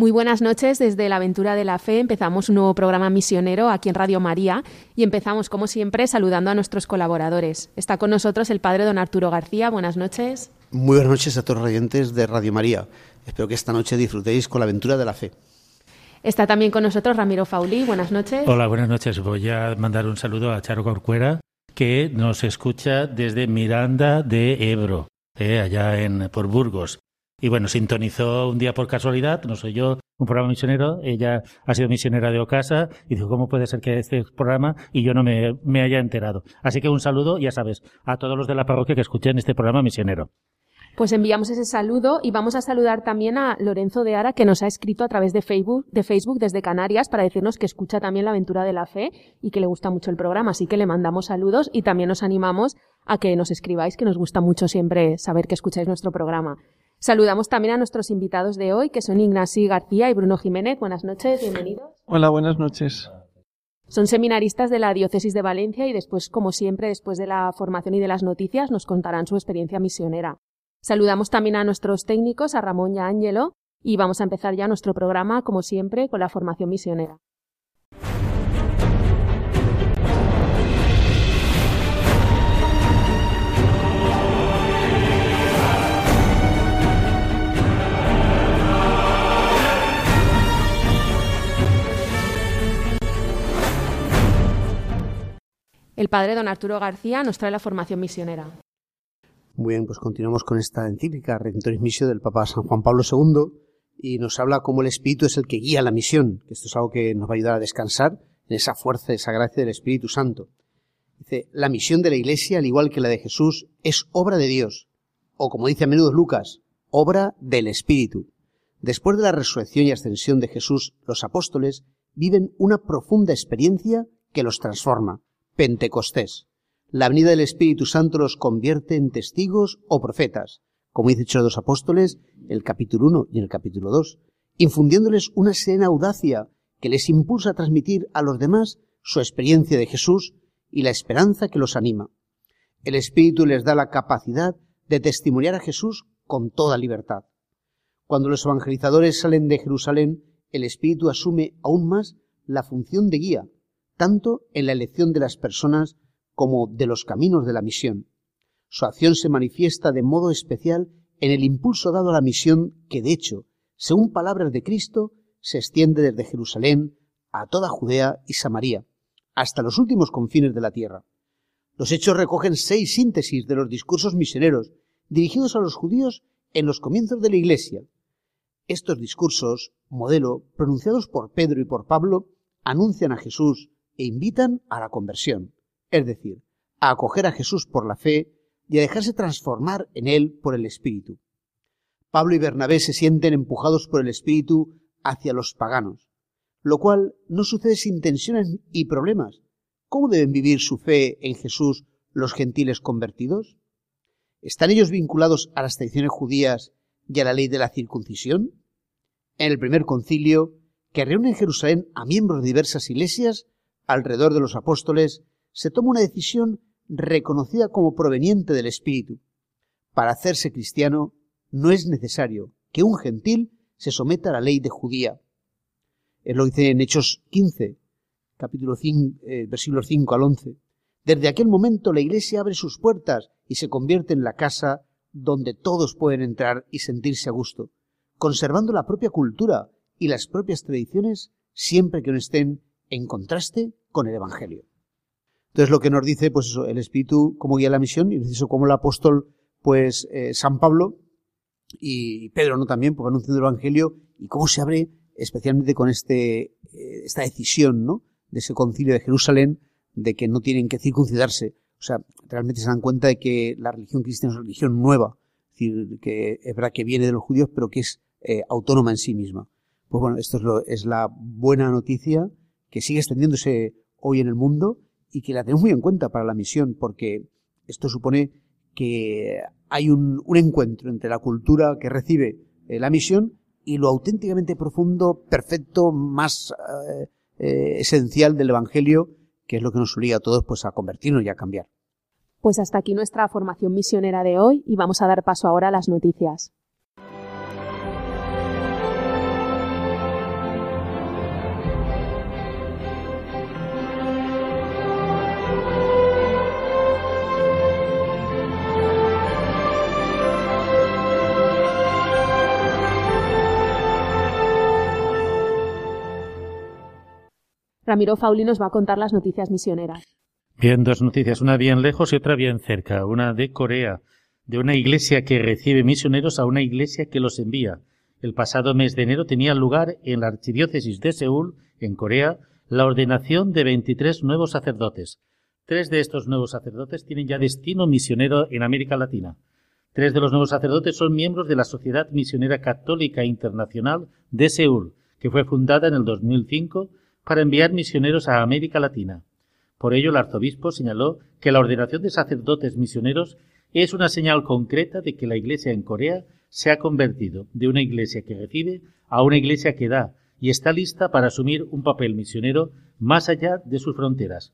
Muy buenas noches desde la Aventura de la Fe. Empezamos un nuevo programa misionero aquí en Radio María y empezamos, como siempre, saludando a nuestros colaboradores. Está con nosotros el padre don Arturo García. Buenas noches. Muy buenas noches a todos los oyentes de Radio María. Espero que esta noche disfrutéis con la Aventura de la Fe. Está también con nosotros Ramiro Fauli. Buenas noches. Hola, buenas noches. Voy a mandar un saludo a Charo Corcuera, que nos escucha desde Miranda de Ebro, eh, allá en, por Burgos. Y bueno, sintonizó un día por casualidad, no soy yo, un programa misionero, ella ha sido misionera de Ocasa y dijo, ¿cómo puede ser que este programa y yo no me, me haya enterado? Así que un saludo, ya sabes, a todos los de la parroquia que escuchen este programa misionero. Pues enviamos ese saludo y vamos a saludar también a Lorenzo de Ara, que nos ha escrito a través de Facebook, de Facebook desde Canarias para decirnos que escucha también la aventura de la fe y que le gusta mucho el programa. Así que le mandamos saludos y también nos animamos a que nos escribáis, que nos gusta mucho siempre saber que escucháis nuestro programa. Saludamos también a nuestros invitados de hoy, que son Ignacio García y Bruno Jiménez. Buenas noches, bienvenidos. Hola, buenas noches. Son seminaristas de la Diócesis de Valencia y después, como siempre, después de la formación y de las noticias, nos contarán su experiencia misionera. Saludamos también a nuestros técnicos, a Ramón y a Ángelo, y vamos a empezar ya nuestro programa, como siempre, con la formación misionera. El padre don Arturo García nos trae la formación misionera. Muy bien, pues continuamos con esta encíclica Redentoris Missio del Papa San Juan Pablo II y nos habla cómo el Espíritu es el que guía la misión, que esto es algo que nos va a ayudar a descansar en esa fuerza, esa gracia del Espíritu Santo. Dice, la misión de la Iglesia, al igual que la de Jesús, es obra de Dios, o como dice a menudo Lucas, obra del Espíritu. Después de la resurrección y ascensión de Jesús, los apóstoles viven una profunda experiencia que los transforma. Pentecostés. La venida del Espíritu Santo los convierte en testigos o profetas, como dice Hechos los Apóstoles, el capítulo 1 y el capítulo 2, infundiéndoles una serena audacia que les impulsa a transmitir a los demás su experiencia de Jesús y la esperanza que los anima. El Espíritu les da la capacidad de testimoniar a Jesús con toda libertad. Cuando los evangelizadores salen de Jerusalén, el Espíritu asume aún más la función de guía, tanto en la elección de las personas como de los caminos de la misión. Su acción se manifiesta de modo especial en el impulso dado a la misión que, de hecho, según palabras de Cristo, se extiende desde Jerusalén a toda Judea y Samaria, hasta los últimos confines de la tierra. Los hechos recogen seis síntesis de los discursos misioneros dirigidos a los judíos en los comienzos de la Iglesia. Estos discursos, modelo, pronunciados por Pedro y por Pablo, anuncian a Jesús e invitan a la conversión, es decir, a acoger a Jesús por la fe y a dejarse transformar en él por el Espíritu. Pablo y Bernabé se sienten empujados por el Espíritu hacia los paganos, lo cual no sucede sin tensiones y problemas. ¿Cómo deben vivir su fe en Jesús los gentiles convertidos? ¿Están ellos vinculados a las tradiciones judías y a la ley de la circuncisión? En el primer concilio, que reúne en Jerusalén a miembros de diversas iglesias, alrededor de los apóstoles, se toma una decisión reconocida como proveniente del Espíritu. Para hacerse cristiano no es necesario que un gentil se someta a la ley de judía. Él lo dice en Hechos 15, capítulo 5, eh, versículos 5 al 11. Desde aquel momento la iglesia abre sus puertas y se convierte en la casa donde todos pueden entrar y sentirse a gusto, conservando la propia cultura y las propias tradiciones siempre que no estén en contraste con el Evangelio. Entonces lo que nos dice, pues eso, el Espíritu como guía la misión, y eso como el apóstol, pues eh, San Pablo y Pedro, ¿no? También, porque anunciando el Evangelio, y cómo se abre especialmente con este, eh, esta decisión, ¿no? De ese concilio de Jerusalén, de que no tienen que circuncidarse. O sea, realmente se dan cuenta de que la religión cristiana es una religión nueva. Es decir, que es verdad que viene de los judíos, pero que es eh, autónoma en sí misma. Pues bueno, esto es, lo, es la buena noticia que sigue extendiéndose hoy en el mundo y que la tenemos muy en cuenta para la misión, porque Esto supone que hay un, encuentro entre la cultura que recibe eh, la misión y lo auténticamente profundo, perfecto, más eh, eh, esencial del Evangelio, que es lo que nos obliga a todos pues, a convertirnos y a cambiar. Pues hasta aquí nuestra formación misionera de hoy y vamos a dar paso ahora a las noticias. Ramiro Fauli nos va a contar las noticias misioneras. Bien, dos noticias, una bien lejos y otra bien cerca. Una de Corea, de una iglesia que recibe misioneros a una iglesia que los envía. El pasado mes de enero tenía lugar en la archidiócesis de Seúl, en Corea, la ordenación de 23 nuevos sacerdotes. Tres de estos nuevos sacerdotes tienen ya destino misionero en América Latina. Tres de los nuevos sacerdotes son miembros de la Sociedad Misionera Católica Internacional de Seúl, que fue fundada en el 2005 para enviar misioneros a América Latina. Por ello, el arzobispo señaló que la ordenación de sacerdotes misioneros es una señal concreta de que la Iglesia en Corea se ha convertido de una Iglesia que recibe a una Iglesia que da y está lista para asumir un papel misionero más allá de sus fronteras.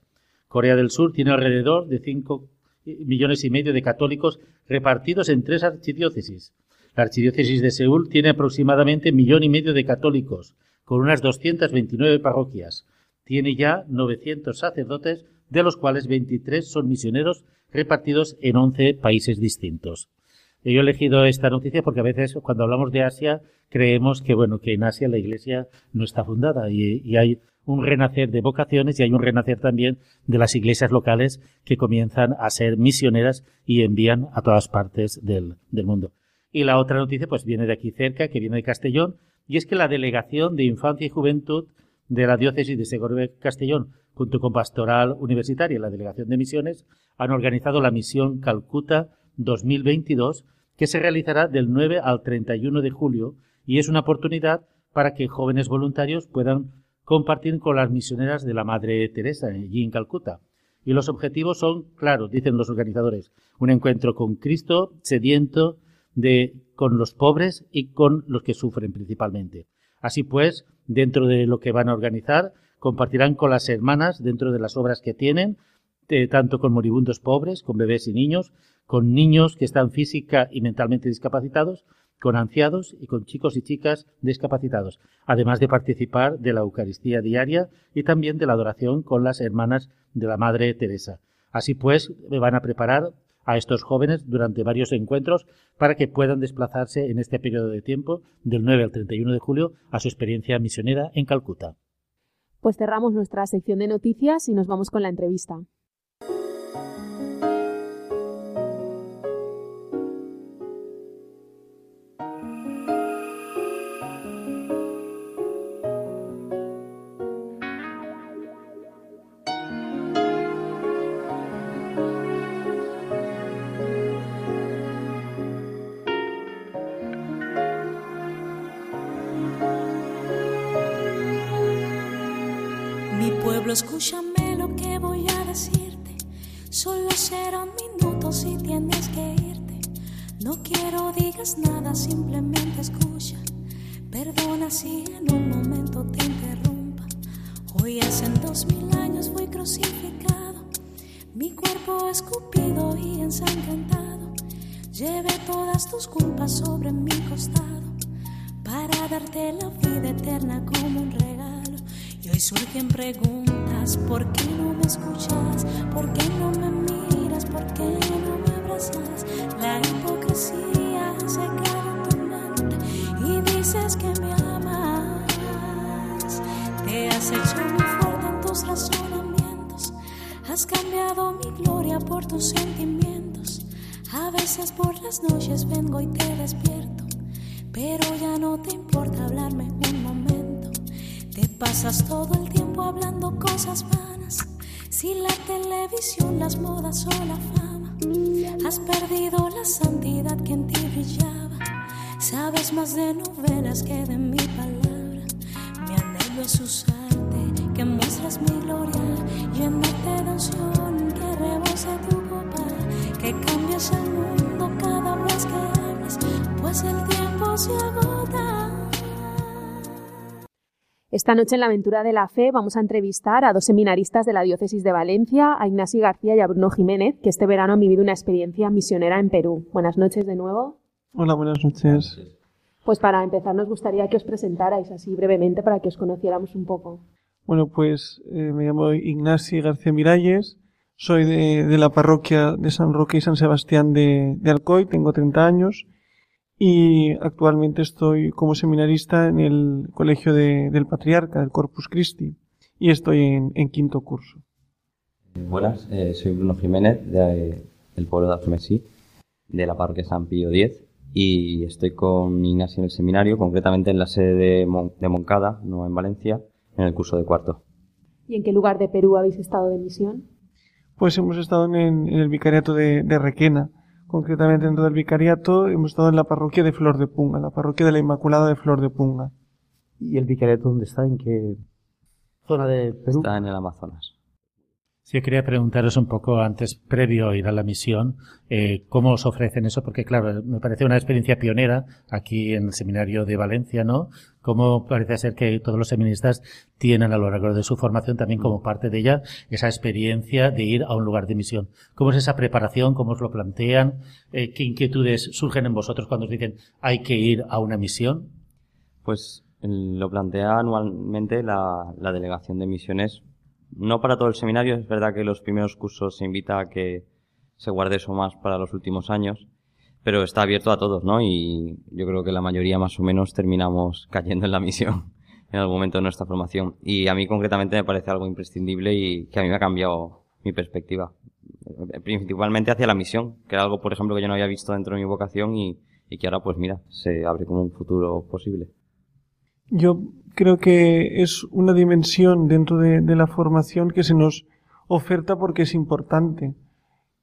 Corea del Sur tiene alrededor de cinco millones y medio de católicos repartidos en tres archidiócesis. La archidiócesis de Seúl tiene aproximadamente millón y medio de católicos, con unas 229 parroquias. Tiene ya 900 sacerdotes, de los cuales 23 son misioneros repartidos en 11 países distintos. Yo he elegido esta noticia porque a veces cuando hablamos de Asia creemos que bueno que en Asia la Iglesia no está fundada y, hay un renacer de vocaciones y hay un renacer también de las iglesias locales que comienzan a ser misioneras y envían a todas partes del mundo. Y la otra noticia pues viene de aquí cerca, que viene de Castellón, y es que la Delegación de Infancia y Juventud de la Diócesis de Segovia Castellón, junto con Pastoral Universitaria y la Delegación de Misiones, han organizado la misión Calcuta 2022, que se realizará del 9 al 31 de julio y es una oportunidad para que jóvenes voluntarios puedan compartir con las misioneras de la Madre Teresa allí en Calcuta. Y los objetivos son claros, dicen los organizadores, un encuentro con Cristo sediento de con los pobres y con los que sufren principalmente. Así pues, dentro de lo que van a organizar, compartirán con las hermanas dentro de las obras que tienen, eh, tanto con moribundos pobres, con bebés y niños, con niños que están física y mentalmente discapacitados, con ancianos y con chicos y chicas discapacitados, además de participar de la Eucaristía diaria y también de la adoración con las hermanas de la Madre Teresa. Así pues, van a preparar a estos jóvenes durante varios encuentros para que puedan desplazarse en este periodo de tiempo, del 9 al 31 de julio, a su experiencia misionera en Calcuta. Pues cerramos nuestra sección de noticias y nos vamos con la entrevista. Preguntas, ¿por qué no me escuchas? ¿Por qué no me miras? ¿Por qué no me abrazas? La hipocresía se queda y dices que me amas. Te has hecho muy fuerte en tus razonamientos, has cambiado mi gloria por tus sentimientos. A veces por las noches vengo y te despierto, pero ya no te importa hablarme un momento te pasas todo el tiempo hablando cosas vanas. Si la televisión, las modas o la fama, has perdido la santidad que en ti brillaba. Sabes más de novelas que de mi palabra. Mi anhelo es usarte, que muestras mi gloria, llénate de unción, que rebose tu copa. que cambias el mundo cada vez que hablas, pues el tiempo se agota. Esta noche en la aventura de la fe vamos a entrevistar a dos seminaristas de la diócesis de Valencia, a Ignasi García y a Bruno Jiménez, que este verano han vivido una experiencia misionera en Perú. Buenas noches de nuevo. Hola, buenas noches. Pues para empezar nos gustaría que os presentarais así brevemente para que os conociéramos un poco. Bueno, pues eh, me llamo Ignasi García Miralles, soy de, de, la parroquia de San Roque y San Sebastián de, de Alcoy, tengo 30 años y actualmente estoy como seminarista en el Colegio de, del Patriarca, del Corpus Christi, y estoy en, en quinto curso. Buenas, eh, soy Bruno Jiménez de, del pueblo de Alfemesí, de la parroquia San Pío X, y estoy con Ignacio en el seminario, concretamente en la sede de, Mon de Moncada, no en Valencia, en el curso de cuarto. ¿Y en qué lugar de Perú habéis estado de misión? Pues hemos estado en, en el vicariato de, de Requena, concretamente dentro del vicariato, hemos estado en la parroquia de Flor de Punga, la parroquia de la Inmaculada de Flor de Punga. ¿Y el vicariato dónde está? ¿En qué zona de Perú? Está en el Amazonas. Sí, quería preguntaros un poco antes, previo a ir a la misión, eh, cómo os ofrecen eso, porque claro, me parece una experiencia pionera aquí en el seminario de Valencia, ¿no? Cómo parece ser que todos los seminaristas tienen a lo largo de su formación también como parte de ella esa experiencia de ir a un lugar de misión. ¿Cómo es esa preparación? ¿Cómo os lo plantean? Eh, ¿Qué inquietudes surgen en vosotros cuando os dicen hay que ir a una misión? Pues lo plantea anualmente la delegación de misiones no para todo el seminario, es verdad que los primeros cursos se invita a que se guarde eso más para los últimos años, pero está abierto a todos, ¿no? Y yo creo que la mayoría más o menos terminamos cayendo en la misión en algún momento de nuestra formación. Y a mí concretamente me parece algo imprescindible y que a mí me ha cambiado mi perspectiva. Principalmente hacia la misión, que era algo, por ejemplo, que yo no había visto dentro de mi vocación y, y que ahora, pues mira, se abre como un futuro posible. Yo creo que es una dimensión dentro de, la formación que se nos oferta porque es importante.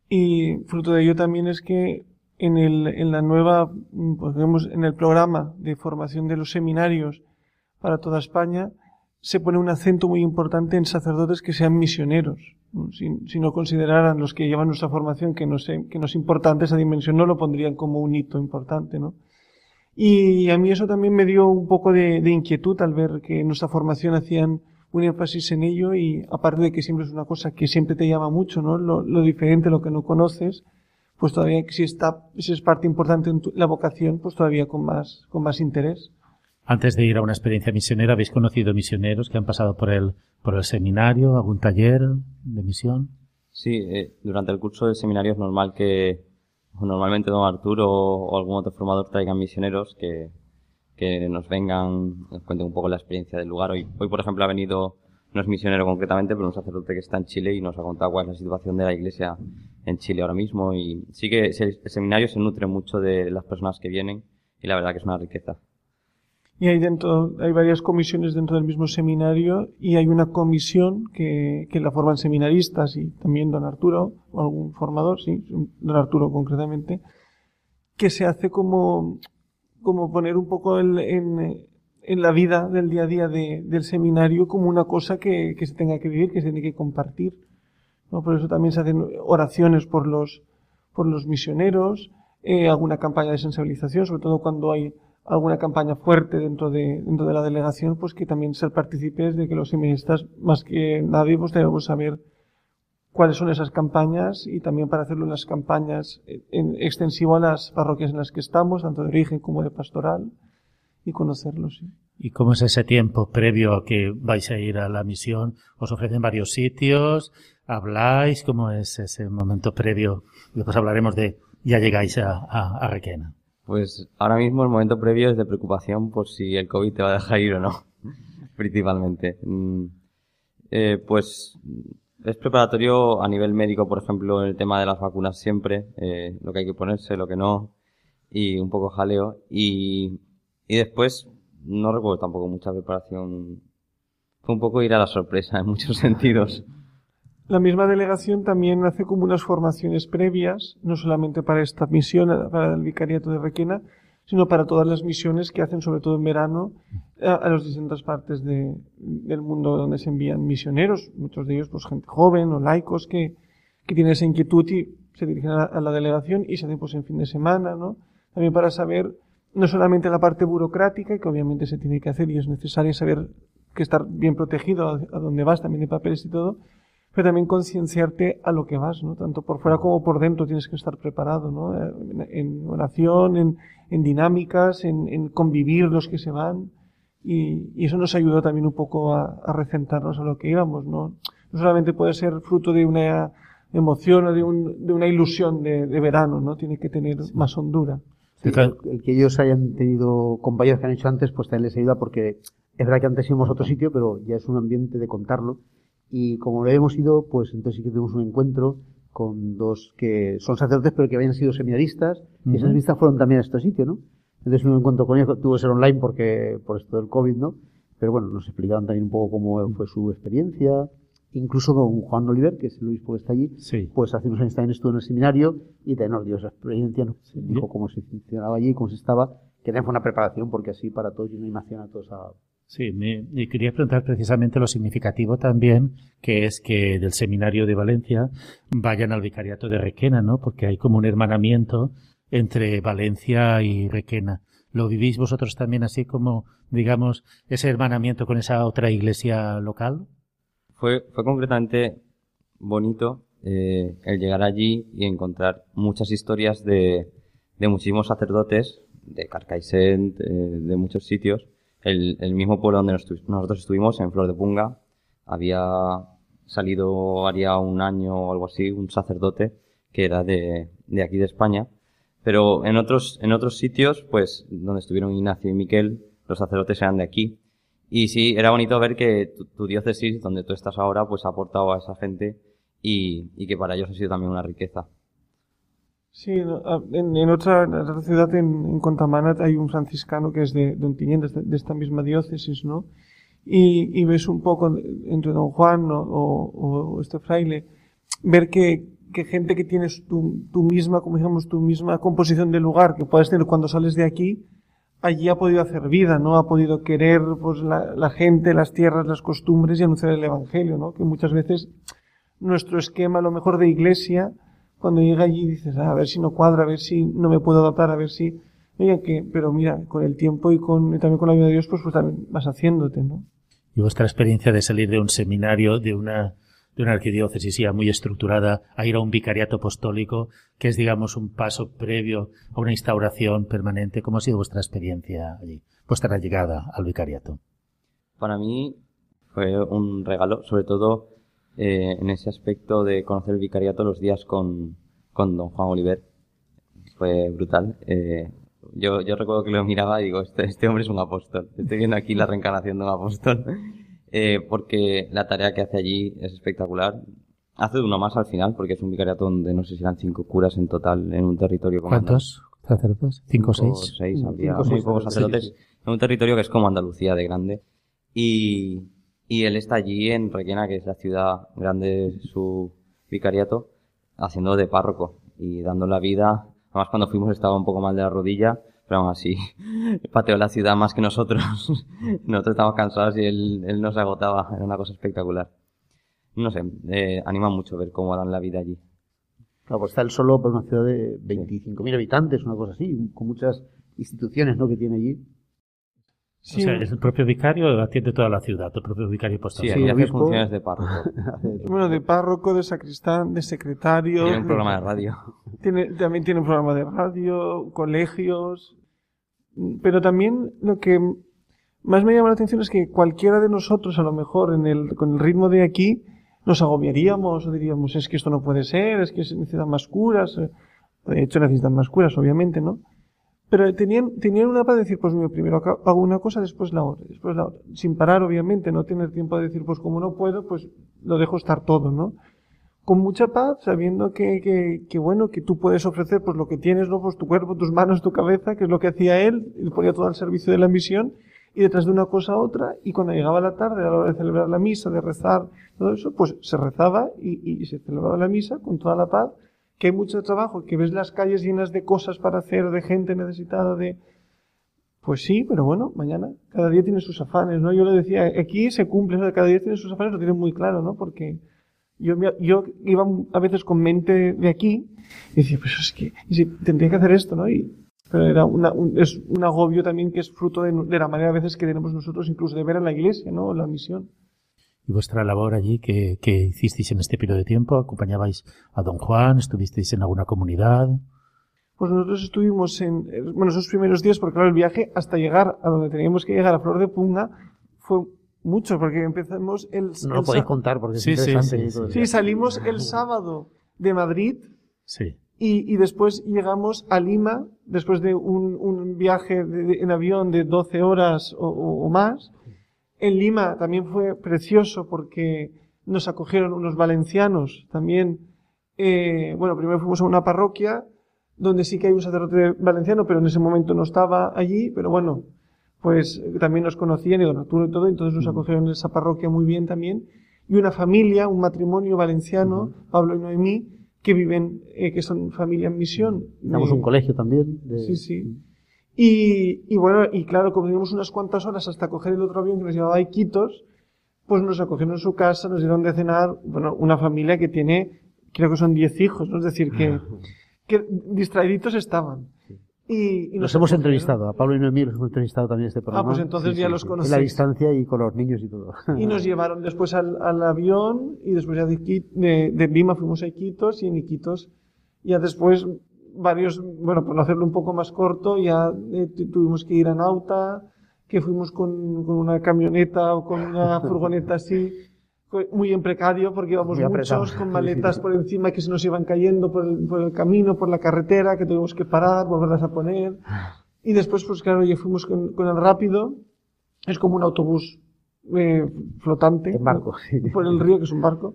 Y fruto de ello también es que en, el, en la nueva, pues digamos, en el programa de formación de los seminarios para toda España, se pone un acento muy importante en sacerdotes que sean misioneros. Si, si no consideraran los que llevan nuestra formación que no, sé, que no es importante esa dimensión, no lo pondrían como un hito importante, ¿no? Y a mí eso también me dio un poco de, de, inquietud al ver que en nuestra formación hacían un énfasis en ello y aparte de que siempre es una cosa que siempre te llama mucho, ¿no? Lo, lo diferente, lo que no conoces, pues todavía si está, si es parte importante en tu, la vocación, pues todavía con más, con más interés. Antes de ir a una experiencia misionera, ¿habéis conocido misioneros que han pasado por el, por el seminario, algún taller de misión? Sí, eh, durante el curso del seminario es normal que normalmente don Arturo o algún otro formador traigan misioneros que, que nos vengan, nos cuenten un poco la experiencia del lugar. Hoy, hoy, por ejemplo, ha venido, no es misionero concretamente, pero un sacerdote que está en Chile y nos ha contado cuál es la situación de la iglesia en Chile ahora mismo. Y sí que el seminario se nutre mucho de las personas que vienen y la verdad que es una riqueza. Y hay dentro, hay varias comisiones dentro del mismo seminario y hay una comisión que, que la forman seminaristas y también don Arturo, o algún formador, sí, don Arturo concretamente, que se hace como, como poner un poco el, en, en la vida del día a día de, del seminario como una cosa que, que se tenga que vivir, que se tiene que compartir. ¿no? Por eso también se hacen oraciones por los, por los misioneros, eh, alguna campaña de sensibilización, sobre todo cuando hay alguna campaña fuerte dentro de, dentro de la delegación, pues que también ser partícipes de que los seminaristas, más que nadie, pues debemos saber cuáles son esas campañas y también para hacerlo en las campañas en extensivo a las parroquias en las que estamos, tanto de origen como de pastoral, y conocerlos. ¿sí? ¿Y cómo es ese tiempo previo a que vais a ir a la misión? ¿Os ofrecen varios sitios? ¿Habláis? ¿Cómo es ese momento previo? Después hablaremos de ya llegáis a, a, a Requena. Pues ahora mismo el momento previo es de preocupación por si el COVID te va a dejar ir o no, principalmente. Eh, pues es preparatorio a nivel médico, por ejemplo, el tema de las vacunas siempre, eh, lo que hay que ponerse, lo que no, y un poco jaleo. Y, y después no recuerdo tampoco mucha preparación. Fue un poco ir a la sorpresa en muchos sentidos. La misma delegación también hace como unas formaciones previas, no solamente para esta misión, para el vicariato de Requena, sino para todas las misiones que hacen, sobre todo en verano, a, a las distintas partes de, del mundo donde se envían misioneros, muchos de ellos pues gente joven o laicos que, que tienen esa inquietud y se dirigen a la, delegación y se hacen pues en fin de semana, ¿no? También para saber no solamente la parte burocrática, que obviamente se tiene que hacer y es necesario saber que estar bien protegido a, a dónde vas, también de papeles y todo, pero también concienciarte a lo que vas, ¿no? Tanto por fuera como por dentro tienes que estar preparado, ¿no? En, oración, en, en dinámicas, en, en, convivir los que se van. Y, y, eso nos ayudó también un poco a, a recentarnos a lo que íbamos, ¿no? No solamente puede ser fruto de una emoción o de, un, de una ilusión de, de, verano, ¿no? Tiene que tener más hondura. Sí, el, el, que ellos hayan tenido compañeros que han hecho antes, pues también les ayuda porque es verdad que antes íbamos a otro sitio, pero ya es un ambiente de contarlo y como lo hemos ido, pues entonces sí que tuvimos un encuentro con dos que son sacerdotes pero que habían sido seminaristas uh -huh. y esas vistas fueron también a este sitio, ¿no? Entonces un encuentro con ellos tuvo que ser online porque por esto del COVID, ¿no? Pero bueno, nos explicaban también un poco cómo fue su experiencia. Incluso don Juan Oliver, que es el obispo que está allí, sí. pues hace unos años también estuvo en el seminario y también nos dio esa experiencia, nos dijo cómo se funcionaba allí, cómo se estaba, que también fue una preparación porque así para todos y una animación a todos a Sí, me, quería preguntar precisamente lo significativo también, que es que del seminario de Valencia vayan al vicariato de Requena, ¿no? Porque hay como un hermanamiento entre Valencia y Requena. ¿Lo vivís vosotros también así como, digamos, ese hermanamiento con esa otra iglesia local? Fue, fue concretamente bonito eh, el llegar allí y encontrar muchas historias de, de muchísimos sacerdotes, de Carcaixent, de, de muchos sitios, el, el mismo pueblo donde nosotros estuvimos, en Flor de Punga, había salido haría un año o algo así un sacerdote que era de, de aquí de España. Pero en otros, en otros sitios, pues, donde estuvieron Ignacio y Miquel, los sacerdotes eran de aquí. Y sí, era bonito ver que tu, tu diócesis, donde tú estás ahora, pues ha aportado a esa gente y, y que para ellos ha sido también una riqueza. Sí, en, en, otra, en otra ciudad, en, en, Contamanat, hay un franciscano que es de, de Ontinyent, de, de, esta misma diócesis, ¿no? Y, y ves un poco entre don Juan o, o, o este fraile, ver que, que gente que tienes tu, tu misma, como digamos, tu misma composición de lugar que puedes tener cuando sales de aquí, allí ha podido hacer vida, ¿no? Ha podido querer, pues, la, la gente, las tierras, las costumbres y anunciar el evangelio, ¿no? Que muchas veces nuestro esquema, a lo mejor de iglesia, cuando llega allí dices, ah, a ver si no cuadra, a ver si no me puedo adaptar, a ver si, oiga, que, pero mira, con el tiempo y con, y también con la ayuda de Dios, pues, pues también vas haciéndote, ¿no? Y vuestra experiencia de salir de un seminario, de una, de una arquidiócesis ya muy estructurada, a ir a un vicariato apostólico, que es, digamos, un paso previo a una instauración permanente. ¿Cómo ha sido vuestra experiencia allí? Vuestra llegada al vicariato. Para mí fue un regalo, sobre todo eh, en ese aspecto de conocer el vicariato los días con, con don Juan Oliver. Fue brutal. Eh, yo, yo recuerdo que lo miraba y digo, este, este hombre es un apóstol. Estoy viendo aquí la reencarnación de un apóstol. Eh, porque la tarea que hace allí es espectacular. Hace uno más al final, porque es un vicariato donde no sé si eran cinco curas en total en un territorio como ¿Cuántos sacerdotes? ¿Cinco o seis? seis había cinco, muy pocos sacerdotes. Sí. En un territorio que es como Andalucía de grande. Y, y él está allí en Requena, que es la ciudad grande de su vicariato, haciendo de párroco y dando la vida. Además, cuando fuimos estaba un poco mal de la rodilla, pero aún así pateó la ciudad más que nosotros. nosotros estábamos cansados y él, él nos agotaba. Era una cosa espectacular. No sé, eh, anima mucho ver cómo dan la vida allí. Claro, pues está él solo por una ciudad de 25.000 habitantes, una cosa así, con muchas instituciones ¿no? que tiene allí. Sí. O sea, es el propio vicario atiende toda la ciudad, el propio vicario postal. Sí, sí hace funciones de párroco. bueno, de párroco, de sacristán, de secretario. Tiene un programa de radio. Tiene, también tiene un programa de radio, colegios. Pero también lo que más me llama la atención es que cualquiera de nosotros, a lo mejor, en el, con el ritmo de aquí, nos agobiaríamos o diríamos, es que esto no puede ser, es que se necesitan más curas. De hecho, necesitan más curas, obviamente, ¿no? Pero tenían, tenían una para decir, pues mira, primero hago una cosa, después la otra, después la otra. Sin parar, obviamente, no tener tiempo de decir, pues como no puedo, pues lo dejo estar todo, ¿no? Con mucha paz, sabiendo que, que, que bueno, que tú puedes ofrecer, pues lo que tienes, ¿no? Pues tu cuerpo, tus manos, tu cabeza, que es lo que hacía él, y ponía todo al servicio de la misión, y detrás de una cosa a otra, y cuando llegaba la tarde, a la hora de celebrar la misa, de rezar, todo eso, pues se rezaba y, y se celebraba la misa con toda la paz, que hay mucho trabajo, que ves las calles llenas de cosas para hacer, de gente necesitada de... Pues sí, pero bueno, mañana cada día tiene sus afanes, ¿no? Yo le decía, aquí se cumple, cada día tiene sus afanes, lo tienen muy claro, ¿no? Porque Yo, yo iba a veces con mente de aquí y decía, pues es que tendría que hacer esto, ¿no? Y, pero era una, un, es un agobio también que es fruto de, de la manera a veces que tenemos nosotros incluso de ver a la iglesia, ¿no? La misión. ¿Y vuestra labor allí qué, qué hicisteis en este periodo de tiempo? ¿Acompañabais a don Juan? ¿Estuvisteis en alguna comunidad? Pues nosotros estuvimos en, bueno, esos primeros días, porque claro, el viaje hasta llegar a donde teníamos que llegar a Flor de Punga fue mucho, porque empezamos el... No el lo podéis contar porque es Sí, interesante. sí, salimos el sábado de Madrid Sí. y, y después llegamos a Lima, después de un, un viaje de- de- en avión de 12 horas o, o- o más. En Lima también fue precioso porque nos acogieron unos valencianos también. eh, bueno, primero fuimos a una parroquia donde sí que hay un sacerdote valenciano, pero en ese momento no estaba allí, pero bueno, pues eh, también nos conocían y don Arturo y todo, entonces nos acogieron en esa parroquia muy bien también. Y una familia, un matrimonio valenciano, Pablo y Noemí, que viven, eh, que son familia en misión. Tenemos Eh, un colegio también. de- Sí, sí. Y, y bueno, y claro, como teníamos unas cuantas horas hasta coger el otro avión que nos llevaba a Iquitos, pues nos acogieron en su casa, nos dieron de cenar, bueno, una familia que tiene, creo que son 10 hijos, ¿no? Es decir, que, que distraíditos estaban. Y, y Los hemos acogieron. entrevistado, a Pablo y Noemí los hemos entrevistado también este programa. pues entonces ya los En conocéis. la distancia y con los niños y todo. Y nos llevaron después al, al avión y después ya de, de, de Lima fuimos a Iquitos y en Iquitos ya después varios, bueno, por hacerlo un poco más corto, ya eh, tu- tuvimos que ir a Nauta, que fuimos con, con una camioneta o con una furgoneta así, muy en precario porque íbamos Muy muchos con maletas por encima que se nos iban cayendo por el, por el camino, por la carretera, que tuvimos que parar, volverlas a poner. Y después, pues claro, ya fuimos con, con el rápido, es como un autobús eh, flotante En barco, sí. por el río que es un barco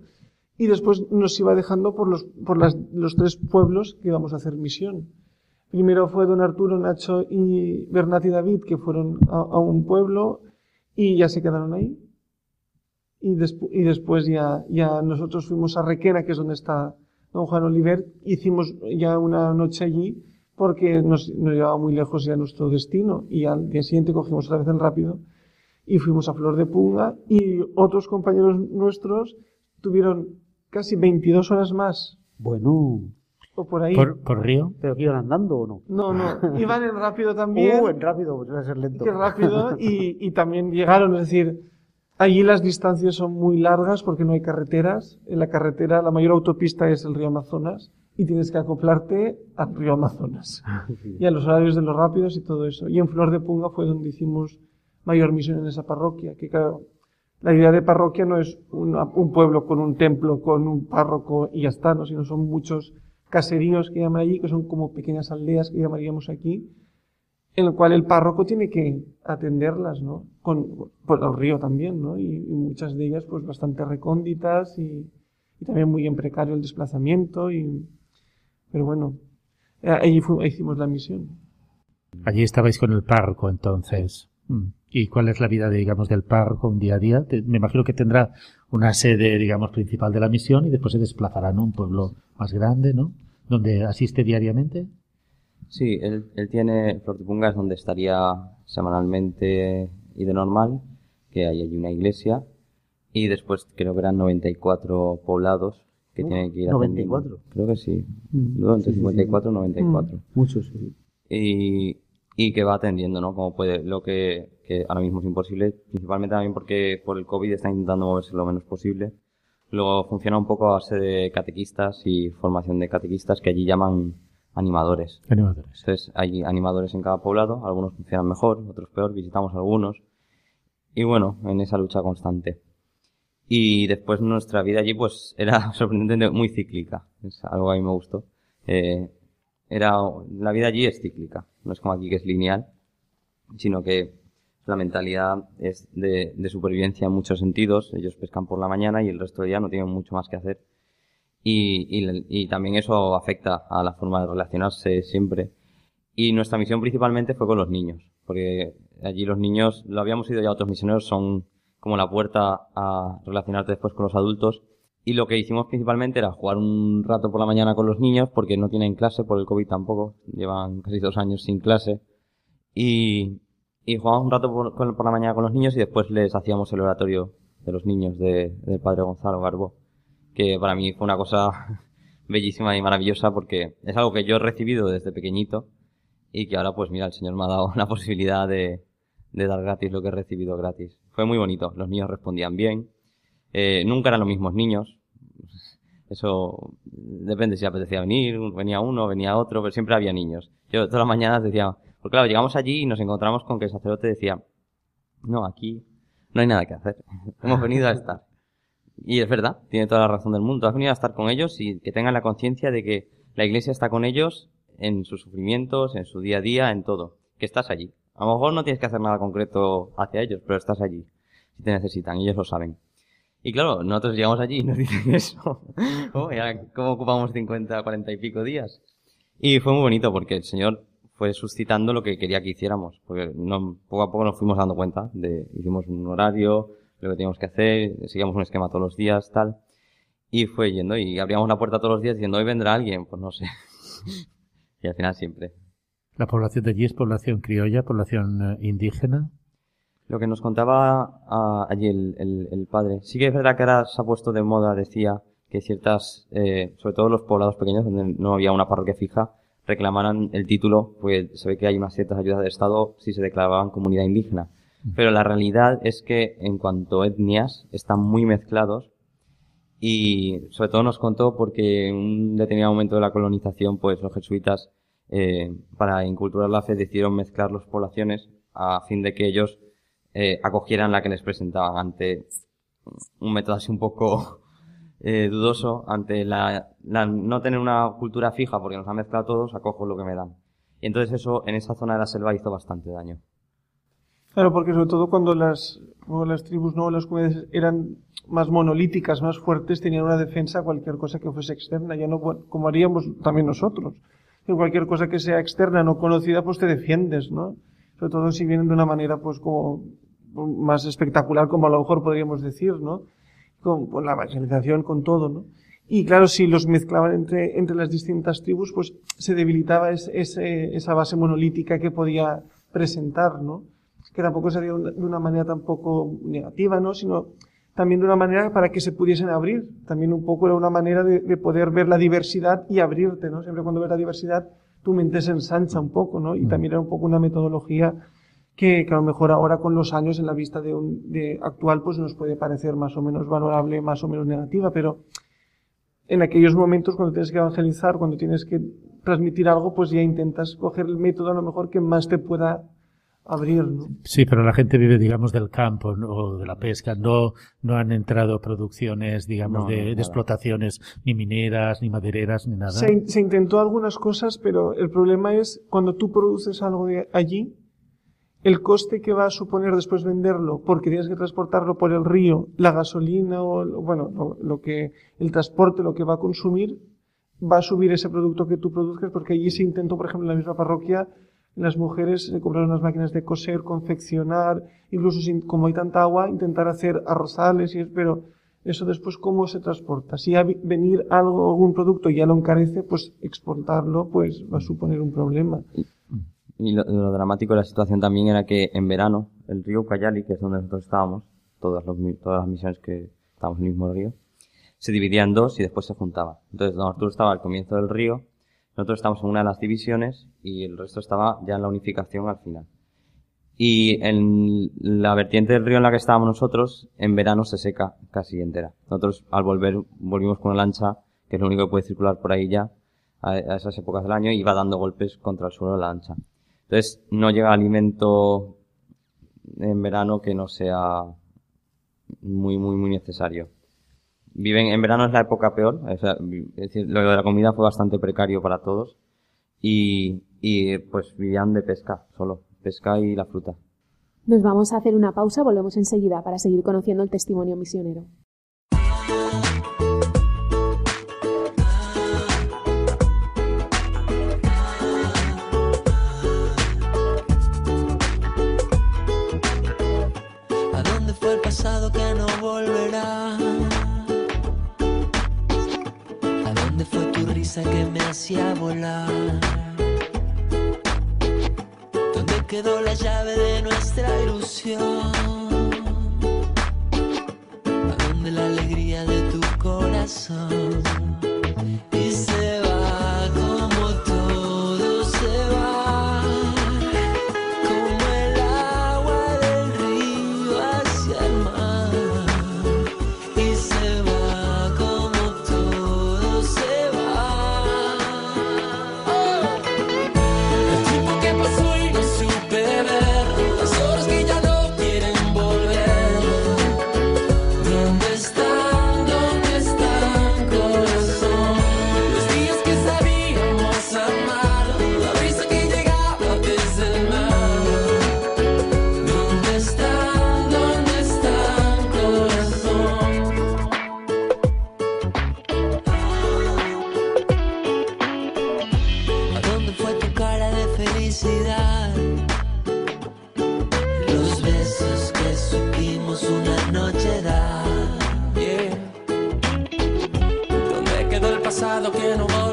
y después nos iba dejando por los por las, los tres pueblos que íbamos a hacer misión. Primero fue don Arturo Nacho y Bernat y David que fueron a, un pueblo y ya se quedaron ahí. Y, despu- y después ya ya nosotros fuimos a Requena que es donde está don Juan Oliver. Hicimos ya una noche allí porque nos, nos llevaba muy lejos ya nuestro destino. Y al día siguiente cogimos otra vez el rápido y fuimos a Flor de Punga. Y otros compañeros nuestros tuvieron casi 22 horas más Bueno, o por ahí. ¿Por, por río? ¿pero que iban andando o no? No, no, iban en rápido también. Uh, en rápido, pues a ser lento. Qué rápido y, y también llegaron, es decir, allí las distancias son muy largas porque no hay carreteras. En la carretera la mayor autopista es el río Amazonas y tienes que acoplarte al río Amazonas y a los horarios de los rápidos y todo eso. Y en Flor de Punga fue donde hicimos mayor misión en esa parroquia, que claro, la idea de parroquia no es un pueblo con un templo, con un párroco y ya está, ¿no? sino son muchos caseríos que llaman allí, que son como pequeñas aldeas que llamaríamos aquí, en el cual el párroco tiene que atenderlas, ¿no? Con, por el río también, ¿no? Y, muchas de ellas, pues, bastante recónditas y, también muy en precario el desplazamiento y, pero bueno, eh, allí fu- hicimos la misión. Allí estabais con el párroco entonces. Mm. ¿Y cuál es la vida, digamos, del párroco un día a día? Te- Me imagino que tendrá una sede, digamos, principal de la misión y después se desplazará a un pueblo más grande, ¿no? Donde asiste diariamente. Sí, él, él tiene Flor de Punga es donde estaría semanalmente y de normal, que hay allí una iglesia, y después creo que eran 94 poblados que Uh, tienen que ir 94. atendiendo. Creo que sí, Mm, no, entre sí, sí, sí. 54 y 94. Muchos, sí. y, y que va atendiendo, ¿no? Como puede, lo que, que ahora mismo es imposible, principalmente también porque por el COVID está intentando moverse lo menos posible. Luego funciona un poco a base de catequistas y formación de catequistas que allí llaman animadores. Animadores. Entonces hay animadores en cada poblado, algunos funcionan mejor, otros peor, visitamos algunos. Y bueno, en esa lucha constante. Y después nuestra vida allí pues era sorprendentemente muy cíclica. Es algo que a mí me gustó. Eh, era, la vida allí es cíclica. No es como aquí que es lineal, sino que la mentalidad es de, supervivencia en muchos sentidos. Ellos pescan por la mañana y el resto del día no tienen mucho más que hacer. Y, y, y también eso afecta a la forma de relacionarse siempre. Y nuestra misión principalmente fue con los niños, porque allí los niños, lo habíamos ido ya otros misioneros, son como la puerta a relacionarte después con los adultos. Y lo que hicimos principalmente era jugar un rato por la mañana con los niños, porque no tienen clase por el COVID tampoco, llevan casi dos años sin clase. Y, y jugábamos un rato por, la mañana con los niños y después les hacíamos el oratorio de los niños de, del padre Gonzalo Garbo que para mí fue una cosa bellísima y maravillosa porque es algo que yo he recibido desde pequeñito y que ahora pues mira, el Señor me ha dado la posibilidad de, de dar gratis lo que he recibido gratis. Fue muy bonito, los niños respondían bien, eh, nunca eran los mismos niños, eso depende si apetecía venir, venía uno, venía otro, pero siempre había niños. Yo todas las mañanas decía, porque claro, llegamos allí y nos encontramos con que el sacerdote decía, no, aquí no hay nada que hacer, hemos venido a estar. Y es verdad, tiene toda la razón del mundo, has venido a estar con ellos y que tengan la conciencia de que la iglesia está con ellos en sus sufrimientos, en su día a día, en todo, que estás allí. A lo mejor no tienes que hacer nada concreto hacia ellos, pero estás allí, si te necesitan, ellos lo saben. Y claro, nosotros llegamos allí y nos dicen eso. oh, ¿Cómo ocupamos 50, 40 y pico días? Y fue muy bonito porque el Señor fue suscitando lo que quería que hiciéramos. Porque no, poco a poco nos fuimos dando cuenta de, hicimos un horario, lo que teníamos que hacer, seguíamos un esquema todos los días, tal. Y fue yendo y abríamos la puerta todos los días diciendo, hoy vendrá alguien, pues no sé. y al final siempre. ¿La población de allí es población criolla, población eh, indígena? Lo que nos contaba ah, allí el, padre. Sí que es verdad que ahora se ha puesto de moda, decía, que ciertas, eh, sobre todo los poblados pequeños donde no había una parroquia fija, reclamaran el título, pues se ve que hay unas ciertas ayudas de Estado si se declaraban comunidad indígena. Mm. Pero la realidad es que en cuanto a etnias están muy mezclados y sobre todo nos contó porque en un determinado momento de la colonización, pues los jesuitas, eh, para inculturar la fe, decidieron mezclar las poblaciones a fin de que ellos eh, acogieran la que les presentaban ante un método así un poco eh, dudoso, ante la, no tener una cultura fija porque nos han mezclado todos, acojo lo que me dan. Y entonces eso en esa zona de la selva hizo bastante daño. Claro, porque sobre todo cuando las, las tribus, no, las comunidades eran más monolíticas, más fuertes, tenían una defensa a cualquier cosa que fuese externa, ya no como haríamos también nosotros. En cualquier cosa que sea externa, no conocida, pues te defiendes, ¿no? Sobre todo si vienen de una manera, pues como más espectacular, como a lo mejor podríamos decir, ¿no? Con, la evangelización, con todo, ¿no? Y claro, si los mezclaban entre, entre las distintas tribus, pues se debilitaba ese, esa base monolítica que podía presentar, ¿no? Que tampoco sería de una manera tampoco negativa, ¿no? Sino también de una manera para que se pudiesen abrir. También un poco era una manera de, de poder ver la diversidad y abrirte, ¿no? Siempre cuando ves la diversidad, tu mente se ensancha un poco, ¿no? Y también era un poco una metodología que, a lo mejor ahora con los años en la vista de, un, de actual pues nos puede parecer más o menos valorable, más o menos negativa, pero en aquellos momentos cuando tienes que evangelizar, cuando tienes que transmitir algo, pues ya intentas coger el método a lo mejor que más te pueda abrir, ¿no? Sí, pero la gente vive, digamos, del campo o de la pesca. No, no han entrado producciones, digamos, de, explotaciones ni mineras, ni madereras, ni nada. Se, se, intentó algunas cosas, pero el problema es cuando tú produces algo de allí, el coste que va a suponer después venderlo, porque tienes que transportarlo por el río, la gasolina o, bueno, lo, que, el transporte, lo que va a consumir, va a subir ese producto que tú produzcas, porque allí se intentó, por ejemplo, en la misma parroquia, las mujeres se compraron unas máquinas de coser, confeccionar, incluso sin, como hay tanta agua, intentar hacer arrozales, y, pero eso después, ¿cómo se transporta? Si a venir algo, algún producto ya lo encarece, pues exportarlo, pues va a suponer un problema. Y lo, dramático de la situación también era que en verano el río Cayali, que es donde nosotros estábamos, todas, todas las misiones que estábamos en el mismo río, se dividía en dos y después se juntaba. Entonces, donde Arturo estaba al comienzo del río, nosotros estábamos en una de las divisiones y el resto estaba ya en la unificación al final. Y en la vertiente del río en la que estábamos nosotros, en verano se seca casi entera. Nosotros al volver, volvimos con una lancha, que es lo único que puede circular por ahí ya, a, esas épocas del año, y va dando golpes contra el suelo la lancha. Entonces, no llega alimento en verano que no sea muy, muy, muy necesario. Viven, en verano es la época peor, es decir, lo de la comida fue bastante precario para todos y, y pues vivían de pesca solo, pesca y la fruta. Nos vamos a hacer una pausa, volvemos enseguida para seguir conociendo el testimonio misionero. que no que me hacía volar? ¿Dónde quedó la llave de nuestra ilusión? ¿A dónde la alegría de tu corazón? El pasado que no volverá?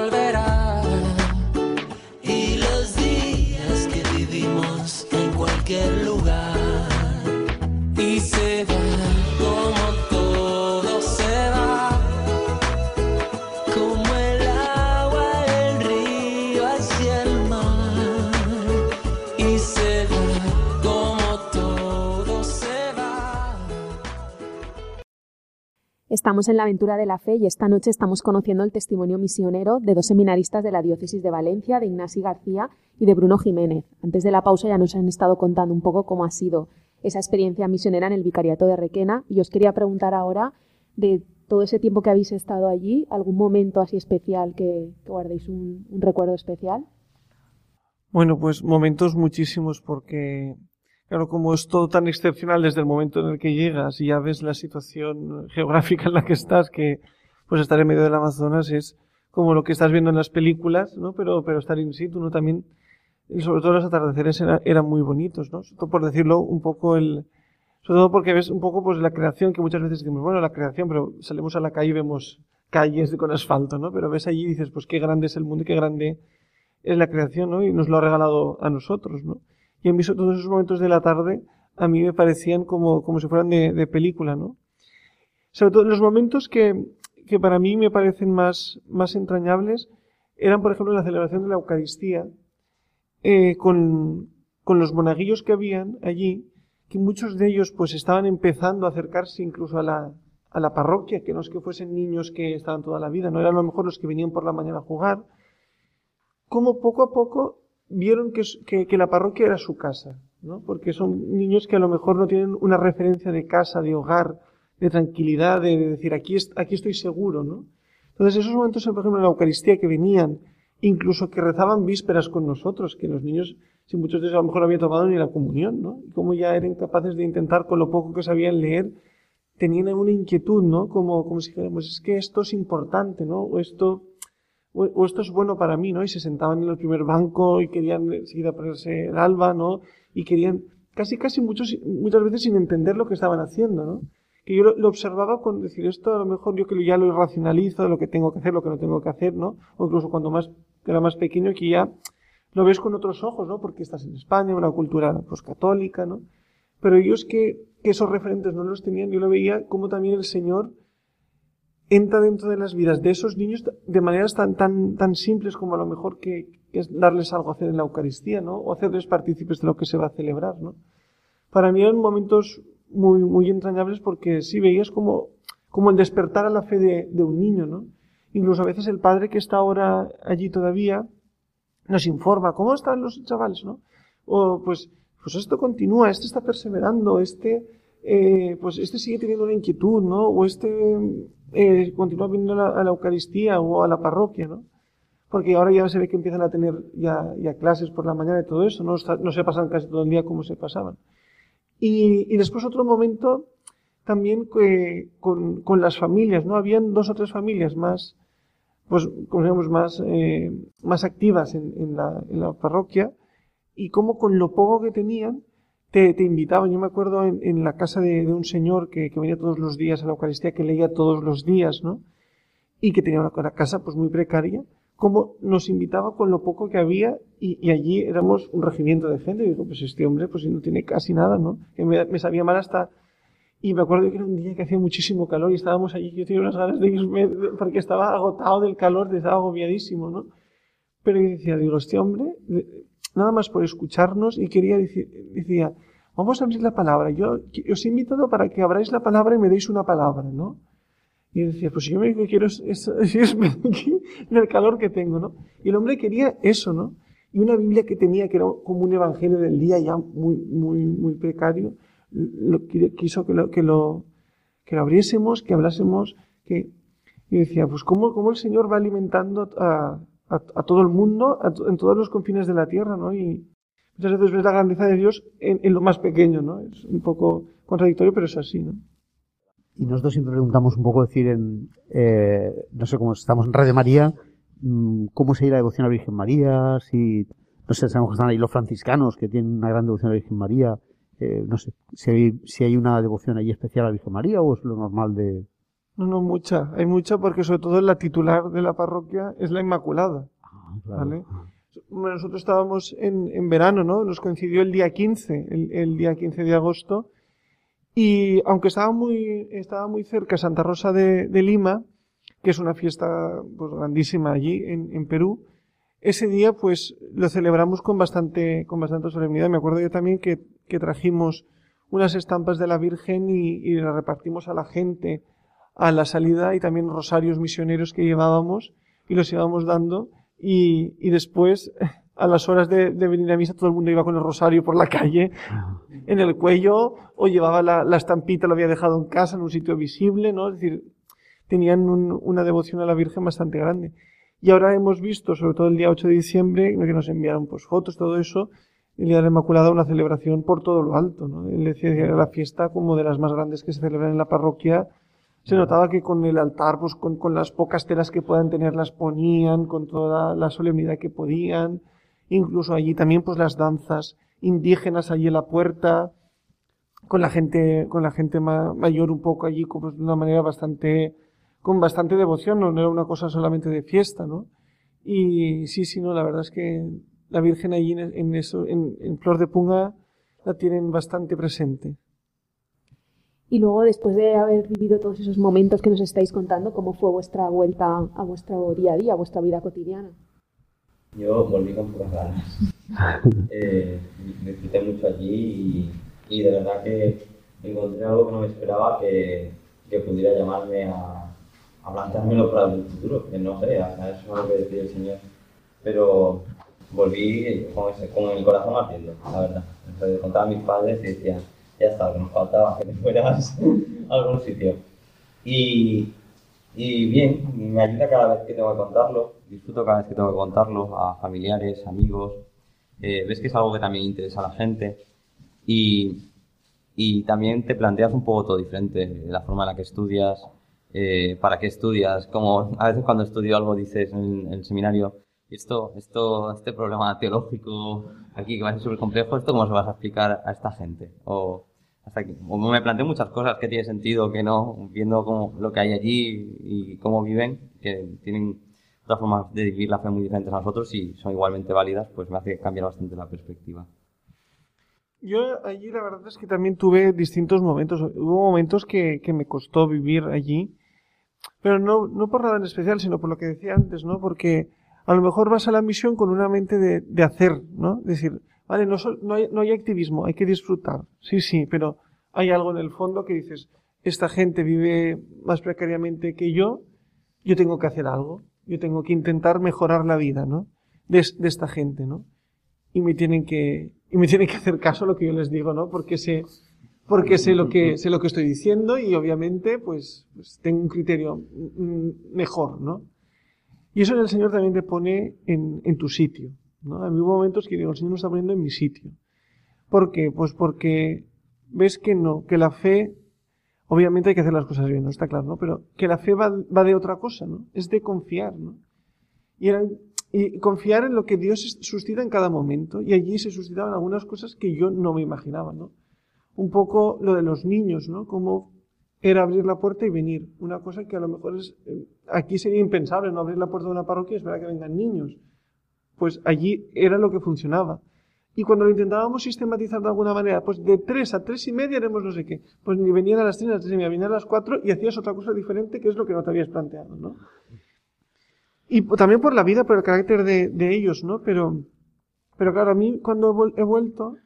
Estamos en la aventura de la fe y esta noche estamos conociendo el testimonio misionero de dos seminaristas de la diócesis de Valencia, de Ignasi García y de Bruno Jiménez. Antes de la pausa ya nos han estado contando un poco cómo ha sido esa experiencia misionera en el vicariato de Requena y os quería preguntar ahora de todo ese tiempo que habéis estado allí, algún momento así especial que, guardéis un, un recuerdo especial. Bueno, pues momentos muchísimos porque, claro, como es todo tan excepcional desde el momento en el que llegas y ya ves la situación geográfica en la que estás, que pues estar en medio del Amazonas es como lo que estás viendo en las películas, ¿no? Pero, pero estar in situ, ¿no? También, y sobre todo los atardeceres era- eran muy bonitos, ¿no? Sobre todo por decirlo un poco el, sobre todo porque ves un poco pues la creación que muchas veces decimos, bueno, la creación, pero salimos a la calle y vemos calles con asfalto, ¿no? Pero ves allí y dices, pues qué grande es el mundo y qué grande es la creación, ¿no? Y nos lo ha regalado a nosotros, ¿no? Y en visto todos esos momentos de la tarde, a mí me parecían como, como si fueran de, de película, ¿no? Sobre todo los momentos que, que para mí me parecen más, más entrañables eran, por ejemplo, la celebración de la Eucaristía, eh, con, con los monaguillos que habían allí, que muchos de ellos pues estaban empezando a acercarse incluso a la, a la parroquia, que no es que fuesen niños que estaban toda la vida, no eran a lo mejor los que venían por la mañana a jugar, como poco a poco vieron que, que, la parroquia era su casa, ¿no? Porque son niños que a lo mejor no tienen una referencia de casa, de hogar, de tranquilidad, de, de decir aquí, aquí estoy seguro, ¿no? Entonces esos momentos, por ejemplo, en la Eucaristía que venían, incluso que rezaban vísperas con nosotros, que los niños, si muchos de ellos a lo mejor no habían tomado ni la comunión, ¿no? Y como ya eran capaces de intentar con lo poco que sabían leer, tenían una inquietud, ¿no? Como, como si dijéramos, es que esto es importante, ¿no? O esto, o, esto es bueno para mí, ¿no? Y se sentaban en el primer banco y querían enseguida ponerse el alba, ¿no? Y querían, casi, casi muchos, muchas veces sin entender lo que estaban haciendo, ¿no? Que yo lo, observaba con decir esto, a lo mejor yo que ya lo racionalizo lo que tengo que hacer, lo que no tengo que hacer, ¿no? O incluso cuando más, era más pequeño, que ya lo ves con otros ojos, ¿no? Porque estás en España, una cultura, pues, católica, ¿no? Pero ellos que, que esos referentes no los tenían, yo lo veía como también el Señor entra dentro de las vidas de esos niños de maneras tan, tan, tan simples como a lo mejor que, es darles algo a hacer en la Eucaristía, ¿no? O hacerles partícipes de lo que se va a celebrar, ¿no? Para mí eran momentos muy, muy entrañables porque sí veías como, como el despertar a la fe de, de un niño, ¿no? Incluso a veces el padre que está ahora allí todavía nos informa, ¿cómo están los chavales, no? O pues, pues esto continúa, este está perseverando, este, eh, pues este sigue teniendo una inquietud, ¿no? O este eh, continúa viniendo a la, Eucaristía o a la parroquia, ¿no? Porque ahora ya se ve que empiezan a tener ya, clases por la mañana y todo eso, no, se pasan casi todo el día como se pasaban. Y, después otro momento también con, las familias, ¿no? Habían dos o tres familias más, pues, como digamos, más, eh, más activas en, la, en la parroquia y como con lo poco que tenían te, te invitaban. Yo me acuerdo en, en la casa de, de un señor que, que venía todos los días a la Eucaristía, que leía todos los días, ¿no? Y que tenía una, casa pues muy precaria, como nos invitaba con lo poco que había y, allí éramos un regimiento de gente. Y digo, pues este hombre pues no tiene casi nada, ¿no? Me, sabía mal hasta... Y me acuerdo que era un día que hacía muchísimo calor y estábamos allí. Yo tenía unas ganas de irme porque estaba agotado del calor, estaba agobiadísimo, ¿no? Pero yo decía, digo, este hombre, nada más por escucharnos y quería decir, decía, vamos a abrir la palabra. Yo os he invitado para que abráis la palabra y me deis una palabra, ¿no? Y decía, pues yo me quiero es, es- el calor que tengo, ¿no? Y el hombre quería eso, ¿no? Y una Biblia que tenía, que era como un evangelio del día ya muy, muy, muy precario, lo, qui- quiso que lo, que lo, que lo abriésemos, que hablásemos, que, y decía, pues cómo, cómo el Señor va alimentando a, a, todo el mundo, en todos los confines de la tierra, ¿no? Y muchas veces ves la grandeza de Dios en, lo más pequeño, ¿no? Es un poco contradictorio, pero es así, ¿no? Y nosotros siempre preguntamos un poco, decir, en, eh, no sé cómo estamos en Radio María, mm, cómo se la devoción a la Virgen María, si, no sé, sabemos que están ahí los franciscanos que tienen una gran devoción a la Virgen María, Eh, no sé, si hay, si hay una devoción allí especial a la Virgen María o es lo normal de... No, no, mucha. Hay mucha porque sobre todo la titular de la parroquia es la Inmaculada. Claro. ¿vale? Nosotros estábamos en, en verano, ¿no? Nos coincidió el día 15, el, el día 15 de agosto. Y aunque estaba muy, estaba muy cerca Santa Rosa de, de Lima, que es una fiesta pues, grandísima allí en, en Perú, ese día pues lo celebramos con bastante, con bastante solemnidad. Me acuerdo yo también que, que trajimos unas estampas de la Virgen y, y las repartimos a la gente a la salida y también rosarios misioneros que llevábamos y los íbamos dando y, y después a las horas de, de venir a misa todo el mundo iba con el rosario por la calle en el cuello o llevaba la, la estampita, lo había dejado en casa en un sitio visible, ¿no? Es decir, tenían un- una devoción a la Virgen bastante grande. Y ahora hemos visto, sobre todo el día 8 de diciembre, que nos enviaron pues fotos, todo eso, el Día de la Inmaculada, una celebración por todo lo alto, ¿no? Él decía que era la fiesta como de las más grandes que se celebran en la parroquia. Se notaba que con el altar, pues con, con las pocas telas que puedan tener, las ponían, con toda la solemnidad que podían. Incluso allí también, pues las danzas indígenas allí en la puerta, con la gente, con la gente ma- mayor un poco allí, como de una manera bastante, con bastante devoción, no, era una cosa solamente de fiesta, ¿no? Y sí, sí, no, la verdad es que la Virgen allí en, en eso, en Flor de Punga, la tienen bastante presente. Y luego, después de haber vivido todos esos momentos que nos estáis contando, ¿cómo fue vuestra vuelta a vuestro día a día, a vuestra vida cotidiana? Yo volví con pocas ganas. Eh, disfruté mucho allí y, y de verdad que encontré algo que no me esperaba que, que pudiera llamarme a, a planteármelo para el futuro, que no sé, a eso es algo que decía el Señor. Pero volví con, ese, con el corazón ardiendo, la verdad. Entonces contaba a mis padres y decían, ya está, que nos faltaba, que te fueras a algún sitio. Y, y bien, me ayuda cada vez que tengo que contarlo, disfruto cada vez que tengo que contarlo a familiares, amigos. Eh, ves que es algo que también interesa a la gente y, y también te planteas un poco todo diferente, la forma en la que estudias, eh, para qué estudias, como a veces cuando estudio algo dices en el seminario, esto, esto, este problema teológico aquí que va a ser súper complejo, ¿esto cómo se vas a explicar a esta gente? O, hasta aquí. O me planteo muchas cosas que tiene sentido, que no, viendo cómo, lo que hay allí y cómo viven, que tienen otras formas de vivir la fe muy diferentes a nosotros y son igualmente válidas, pues me hace cambiar bastante la perspectiva. Yo allí la verdad es que también tuve distintos momentos. Hubo momentos que, que me costó vivir allí, pero no, no por nada en especial, sino por lo que decía antes, ¿no? Porque a lo mejor vas a la misión con una mente de, de hacer, ¿no? Decir, vale, no, no, hay, no hay activismo, hay que disfrutar. Sí, sí, pero hay algo en el fondo que dices, esta gente vive más precariamente que yo, yo tengo que hacer algo, yo tengo que intentar mejorar la vida, ¿no? De, de esta gente, ¿no? y me tienen que y me tienen que hacer caso a lo que yo les digo, ¿no? Porque sé porque sé lo que sé lo que estoy diciendo y obviamente pues, pues tengo un criterio mejor, ¿no? Y eso el Señor también te pone en, en tu sitio, ¿no? Mí hubo momentos que digo, el Señor me está poniendo en mi sitio. ¿Por qué? Pues porque ves que no, que la fe, obviamente hay que hacer las cosas bien, ¿no? Está claro, ¿no? Pero que la fe va, va de otra cosa, ¿no? Es de confiar, ¿no? Y, eran, y confiar en lo que Dios suscita en cada momento. Y allí se suscitaban algunas cosas que yo no me imaginaba, ¿no? Un poco lo de los niños, ¿no? Como era abrir la puerta y venir. Una cosa que a lo mejor es, eh, aquí sería impensable, no abrir la puerta de una parroquia y esperar que vengan niños. Pues allí era lo que funcionaba. Y cuando lo intentábamos sistematizar de alguna manera, pues de tres a tres y media haremos no sé qué. Pues ni venían a las tres, a las tres y media, venían a las cuatro y hacías otra cosa diferente que es lo que no te habías planteado, ¿no? Y también por la vida, por el carácter de, de ellos, ¿no? Pero, pero claro, a mí cuando he vuelto,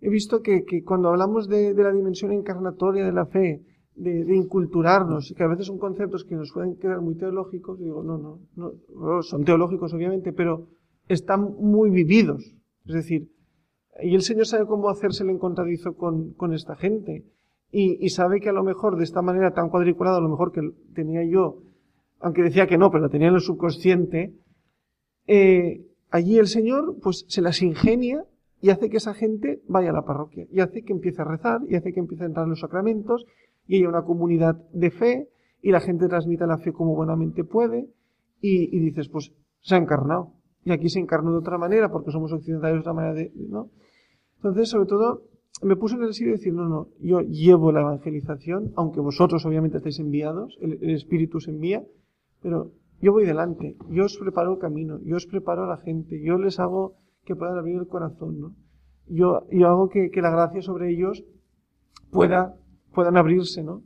he visto que, que cuando hablamos de, de la dimensión encarnatoria de la fe, de, de inculturarnos, que a veces son conceptos que nos pueden quedar muy teológicos, digo, no, no, no, son teológicos obviamente, pero están muy vividos. Es decir, y el Señor sabe cómo hacerse el encontradizo con, con esta gente. Y, y sabe que a lo mejor de esta manera tan cuadriculada, a lo mejor que tenía yo, aunque decía que no, pero lo tenía en el subconsciente, eh, allí el Señor pues se las ingenia y hace que esa gente vaya a la parroquia, y hace que empiece a rezar, y hace que empiece a entrar en los sacramentos, y haya una comunidad de fe, y la gente transmita la fe como buenamente puede, y, dices, pues se ha encarnado. Y aquí se encarnó de otra manera, porque somos occidentales de otra manera, de, ¿no? Entonces, sobre todo, me puse en el sitio de decir, no, no, yo llevo la evangelización, aunque vosotros obviamente estáis enviados, el, Espíritu os envía, pero yo voy delante, yo os preparo el camino, yo os preparo a la gente, yo les hago que puedan abrir el corazón, ¿no? Yo, yo hago que, que la gracia sobre ellos pueda, puedan abrirse, ¿no?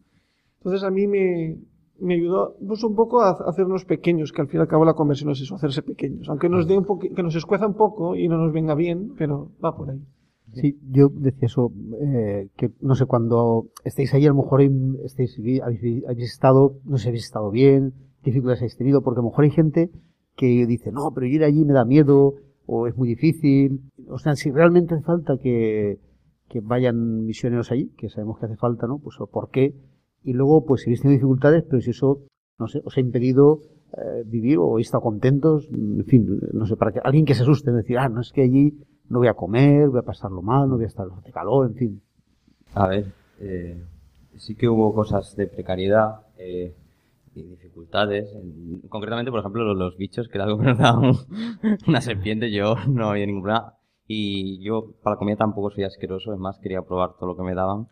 Entonces a mí me, me ayudó pues, un poco a hacernos pequeños, que al fin y al cabo la conversión es eso, hacerse pequeños. Aunque nos dé un que nos escueza un poco y no nos venga bien, pero va por ahí. Sí, yo decía eso, eh, que no sé, cuando estéis ahí, a lo mejor estáis, habéis, estado, no sé habéis estado bien, qué dificultades habéis tenido, porque a lo mejor hay gente que dice, no, pero ir allí me da miedo, o es muy difícil. O sea, si realmente falta que, que vayan misioneros allí, que sabemos que hace falta, ¿no? Pues, ¿por qué? Y luego, pues, si habéis tenido dificultades, pero si eso, no sé, os ha impedido eh, vivir o estado contentos, en fin, no sé, para que alguien que se asuste, decir, ah, no es que allí no voy a comer, voy a pasarlo mal, no voy a estar de calor, en fin. A ver, eh, sí que hubo cosas de precariedad eh, y dificultades. En- concretamente, por ejemplo, los, bichos, que era algo que nos daba un- una serpiente, yo no había ningún problema. Y yo para la comida tampoco soy asqueroso, es más, quería probar todo lo que me daban.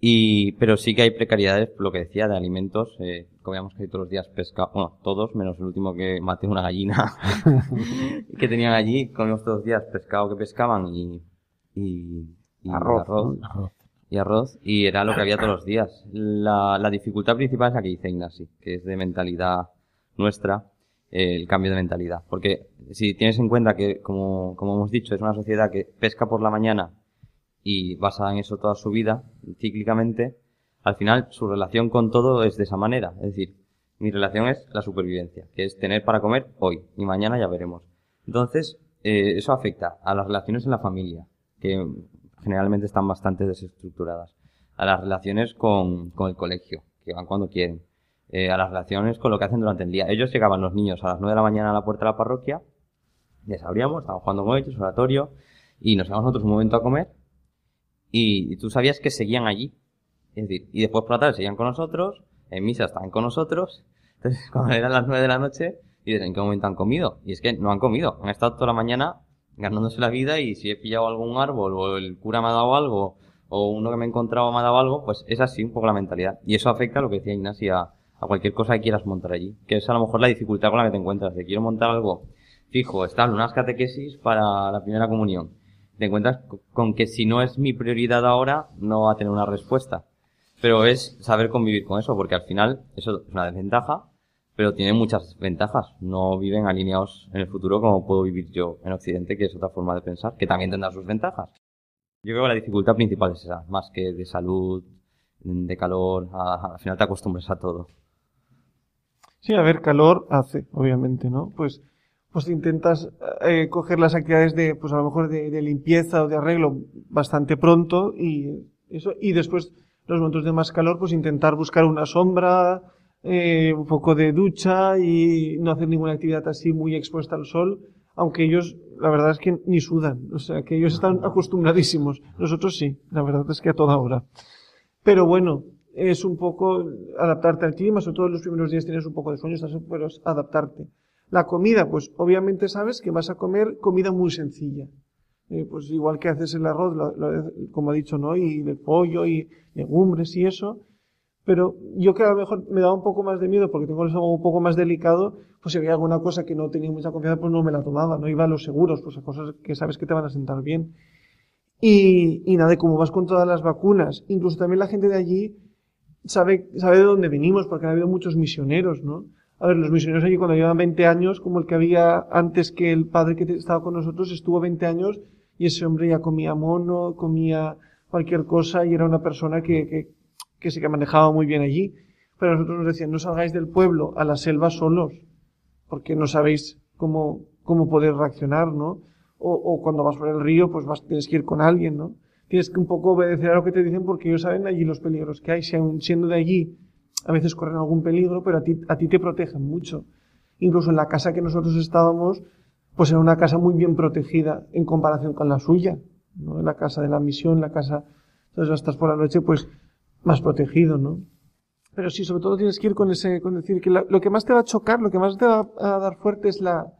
Y, pero sí que hay precariedades, lo que decía, de alimentos. Eh, comíamos casi todos los días pescado, bueno, todos, menos el último que maté una gallina que tenían allí. Comíamos todos los días pescado que pescaban y, y, y Arroz, arroz, ¿no? y arroz, y era lo que había todos los días. La, la dificultad principal es la que dice Ignasi, que es de mentalidad nuestra, el cambio de mentalidad. Porque si tienes en cuenta que, como, como hemos dicho, es una sociedad que pesca por la mañana y basada en eso toda su vida, cíclicamente, al final su relación con todo es de esa manera. Es decir, mi relación es la supervivencia, que es tener para comer hoy y mañana ya veremos. Entonces, eh, eso afecta a las relaciones en la familia, que generalmente están bastante desestructuradas, a las relaciones con, con el colegio, que van cuando quieren, eh, a las relaciones con lo que hacen durante el día. Ellos llegaban los niños a las 9 de la mañana a la puerta de la parroquia, les abríamos, estábamos jugando con ellos, oratorio, y nos íbamos nosotros un momento a comer, y, y tú sabías que seguían allí. Es decir, y después por la tarde seguían con nosotros, en misa estaban con nosotros, entonces cuando eran las 9 de la noche, dices, ¿en qué momento han comido? Y es que no han comido, han estado toda la mañana ganándose la vida y si he pillado algún árbol o el cura me ha dado algo o uno que me he encontrado me ha dado algo, pues es así un poco la mentalidad. Y eso afecta a lo que decía Ignacio, a, cualquier cosa que quieras montar allí. Que es a lo mejor la dificultad con la que te encuentras. De quiero montar algo fijo, están unas catequesis para la primera comunión. Te encuentras co- con que si no es mi prioridad ahora, no va a tener una respuesta. Pero es saber convivir con eso, porque al final eso es una desventaja, pero tiene muchas ventajas. No viven alineados en el futuro como puedo vivir yo en Occidente, que es otra forma de pensar, que también tendrá sus ventajas. Yo creo que la dificultad principal es esa, más que de salud, de calor, al final te acostumbras a todo. Sí, a ver, calor hace, obviamente, ¿no? Pues, pues intentas eh, coger las actividades de, pues a lo mejor de, de limpieza o de arreglo bastante pronto y eso, y después los momentos de más calor, pues intentar buscar una sombra, eh, un poco de ducha y no hacer ninguna actividad así muy expuesta al sol, aunque ellos, la verdad es que ni sudan, o sea, que ellos están acostumbradísimos. Nosotros sí, la verdad es que a toda hora. Pero bueno, es un poco adaptarte al clima, sobre todo los primeros días tienes un poco de sueño, estás pero es adaptarte. La comida, pues obviamente sabes que vas a comer comida muy sencilla. Eh, pues igual que haces el arroz, lo- lo- como ha dicho, ¿no? Y de pollo y legumbres y eso. Pero yo que a lo mejor me daba un poco más de miedo porque tengo el estómago un poco más delicado, pues si había alguna cosa que no tenía mucha confianza, pues no me la tomaba, no iba a los seguros, pues a cosas que sabes que te van a sentar bien. Y, y nada, y como vas con todas las vacunas, incluso también la gente de allí sabe, sabe de dónde venimos, porque ha habido muchos misioneros, ¿no? A ver, los misioneros allí cuando llevan 20 años, como el que había antes que el padre que estaba con nosotros, estuvo 20 años y ese hombre ya comía mono, comía cualquier cosa y era una persona que, que, que se manejaba muy bien allí. Pero nosotros nos decían, no salgáis del pueblo a la selva solos, porque no sabéis cómo, cómo poder reaccionar, ¿no? O, o cuando vas por el río, pues vas, tienes que ir con alguien, ¿no? Tienes que un poco obedecer a lo que te dicen porque ellos saben allí los peligros que hay. Si siendo de allí, a veces corren algún peligro, pero a ti, a ti te protegen mucho. Incluso en la casa que nosotros estábamos, pues era una casa muy bien protegida en comparación con la suya, ¿no? La casa de la misión, la casa, entonces estás por la noche, pues más protegido, ¿no? Pero sí, sobre todo tienes que ir con ese, con decir que lo que más te va a chocar, lo que más te va a dar fuerte es la,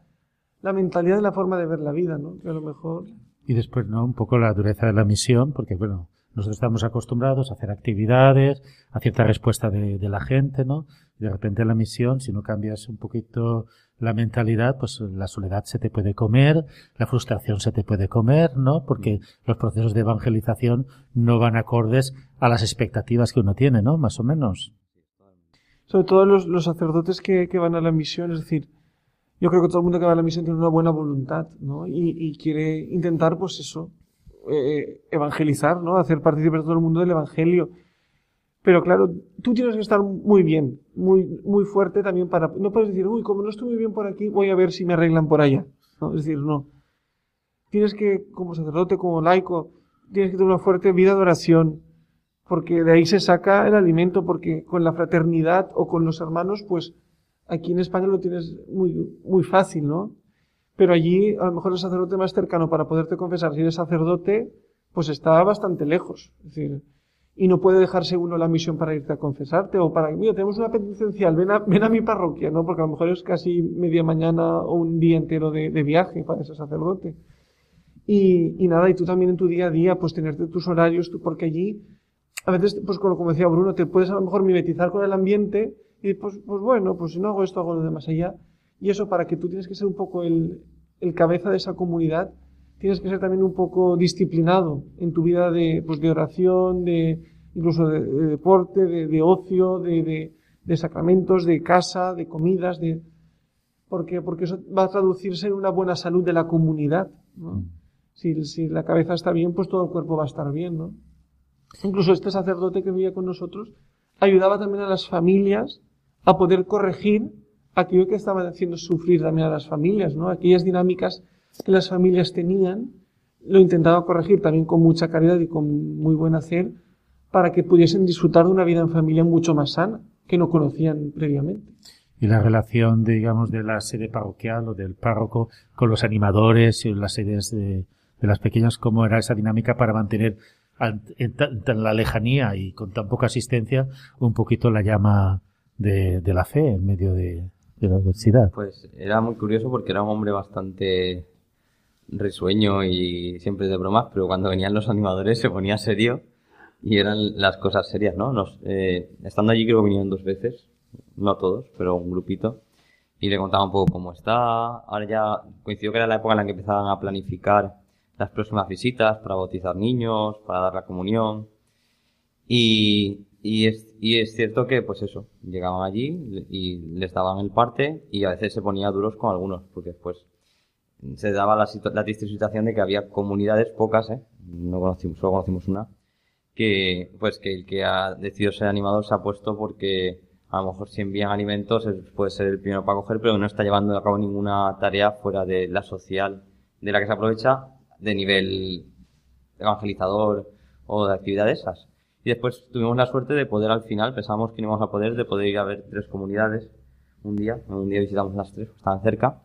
la mentalidad y la forma de ver la vida, ¿no? Que a lo mejor, Y después, ¿no? Un poco la dureza de la misión, porque bueno, nosotros estamos acostumbrados a hacer actividades, a cierta respuesta de, de la gente, ¿no? De repente la misión, si no cambias un poquito la mentalidad, pues la soledad se te puede comer, la frustración se te puede comer, ¿no? Porque los procesos de evangelización no van acordes a las expectativas que uno tiene, ¿no? Más o menos. Sobre todo los, los sacerdotes que, que van a la misión, es decir, yo creo que todo el mundo que va a la misión tiene una buena voluntad, ¿no? Y, y quiere intentar, pues eso, eh, evangelizar, ¿no? Hacer participar a todo el mundo del evangelio. Pero claro, tú tienes que estar muy bien, muy, muy fuerte también para, no puedes decir, uy, como no muy bien por aquí, voy a ver si me arreglan por allá. ¿no? Es decir, no. Tienes que, como sacerdote, como laico, tienes que tener una fuerte vida de oración, porque de ahí se saca el alimento, porque con la fraternidad o con los hermanos, pues aquí en España lo tienes muy, muy fácil, ¿no? Pero allí, a lo mejor el sacerdote más cercano para poderte confesar, si eres sacerdote, pues está bastante lejos. Es decir, y no puede dejarse uno la misión para irte a confesarte o para, mira, tenemos una penitencial, ven a, ven a mi parroquia, ¿no? Porque a lo mejor es casi media mañana o un día entero de, viaje para ese sacerdote. Y, y, nada, y tú también en tu día a día, pues tenerte tus horarios, tú, porque allí, a veces, pues como decía Bruno, te puedes a lo mejor mimetizar con el ambiente y pues, pues bueno, pues si no hago esto, hago lo demás allá. Y eso para que tú tienes que ser un poco el, el cabeza de esa comunidad, tienes que ser también un poco disciplinado en tu vida de, pues de oración, de, incluso de, de deporte, de, de ocio, de, de, de, sacramentos, de casa, de comidas, de, porque, porque eso va a traducirse en una buena salud de la comunidad, ¿no? Si, si la cabeza está bien, pues todo el cuerpo va a estar bien, ¿no? Incluso este sacerdote que vivía con nosotros ayudaba también a las familias a poder corregir aquello que estaba haciendo sufrir también a las familias, ¿no? Aquellas dinámicas que las familias tenían, lo intentaba corregir también con mucha caridad y con muy buen hacer para que pudiesen disfrutar de una vida en familia mucho más sana, que no conocían previamente. Y la relación, digamos, de la sede parroquial o del párroco con los animadores y las sedes de, las pequeñas, cómo era esa dinámica para mantener en la lejanía y con tan poca asistencia un poquito la llama de, la fe en medio de, de la adversidad. Pues era muy curioso porque era un hombre bastante risueño y siempre de bromas, pero cuando venían los animadores se ponía serio y eran las cosas serias, ¿no? Nos, eh, estando allí creo que vinieron dos veces, no todos, pero un grupito, y le contaba un poco cómo está. Ahora ya coincidió que era la época en la que empezaban a planificar las próximas visitas para bautizar niños, para dar la comunión. Y, y, es, y es cierto que, pues eso, llegaban allí y les daban el parte y a veces se ponía duros con algunos, porque después se daba la, la triste situación de que había comunidades, pocas, ¿eh? no conocimos, solo conocimos una, que pues que el que ha decidido ser animador se ha puesto porque a lo mejor si envían alimentos puede ser el primero para coger, pero no está llevando a cabo ninguna tarea fuera de la social de la que se aprovecha de nivel evangelizador o de actividades esas. Y después tuvimos la suerte de poder al final, pensábamos que íbamos a poder, de poder ir a ver tres comunidades un día. Un día visitamos las tres, estaban cerca.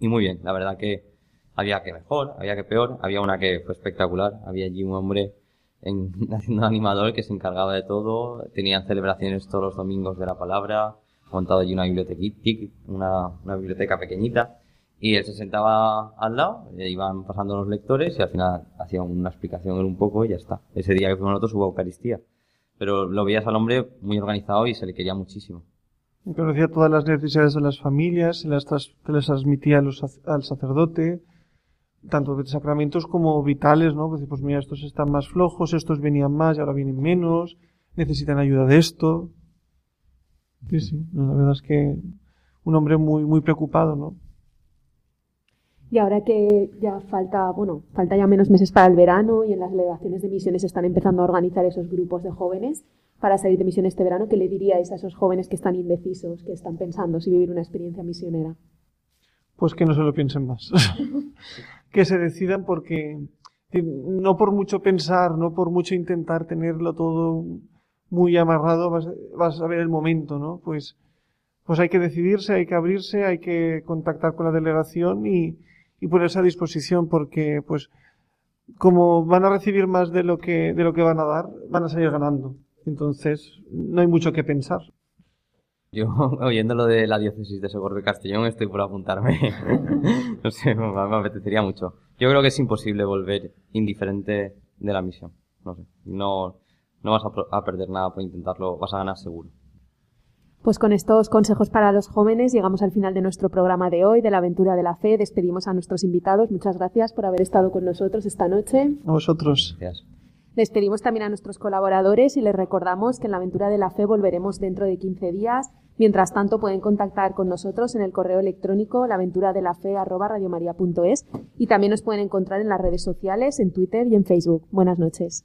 Y muy bien, la verdad que había que mejor, había que peor, había una que fue espectacular. Había allí un hombre en, haciendo animador que se encargaba de todo. Tenían celebraciones todos los domingos de la palabra, montado allí una biblioteca, una, una biblioteca pequeñita. Y él se sentaba al lado, e iban pasando los lectores y al final hacían una explicación en un poco y ya está. Ese día que fuimos nosotros hubo Eucaristía. Pero lo veías al hombre muy organizado y se le quería muchísimo. Conocía todas las necesidades de las familias, se las, tras, se las transmitía los, al sacerdote, tanto de sacramentos como vitales, ¿no? Pues, pues mira, estos están más flojos, estos venían más y ahora vienen menos, necesitan ayuda de esto. Sí, sí, la verdad es que un hombre muy, muy preocupado, ¿no? Y ahora que ya falta, bueno, falta ya menos meses para el verano y en las delegaciones de misiones están empezando a organizar esos grupos de jóvenes para salir de misión este verano, ¿qué le diríais a esos jóvenes que están indecisos, que están pensando si vivir una experiencia misionera? Pues que no se lo piensen más. que se decidan porque no por mucho pensar, no por mucho intentar tenerlo todo muy amarrado, vas, vas a ver el momento, ¿no? Pues, pues hay que decidirse, hay que abrirse, hay que contactar con la delegación y, y ponerse a disposición porque pues como van a recibir más de lo que de lo que van a dar, van a salir ganando. Entonces, no hay mucho que pensar. Yo, oyendo lo de la diócesis de y Castellón, estoy por apuntarme. no sé, me apetecería mucho. Yo creo que es imposible volver indiferente de la misión. No sé. No, no vas a perder nada por intentarlo, vas a ganar seguro. Pues con estos consejos para los jóvenes llegamos al final de nuestro programa de hoy, de la aventura de la fe. Despedimos a nuestros invitados. Muchas gracias por haber estado con nosotros esta noche. A vosotros. Gracias. Despedimos también a nuestros colaboradores y les recordamos que en la aventura de la fe volveremos dentro de 15 días. Mientras tanto, pueden contactar con nosotros en el correo electrónico laventuradelafe@radiomaria.es y también nos pueden encontrar en las redes sociales, en Twitter y en Facebook. Buenas noches.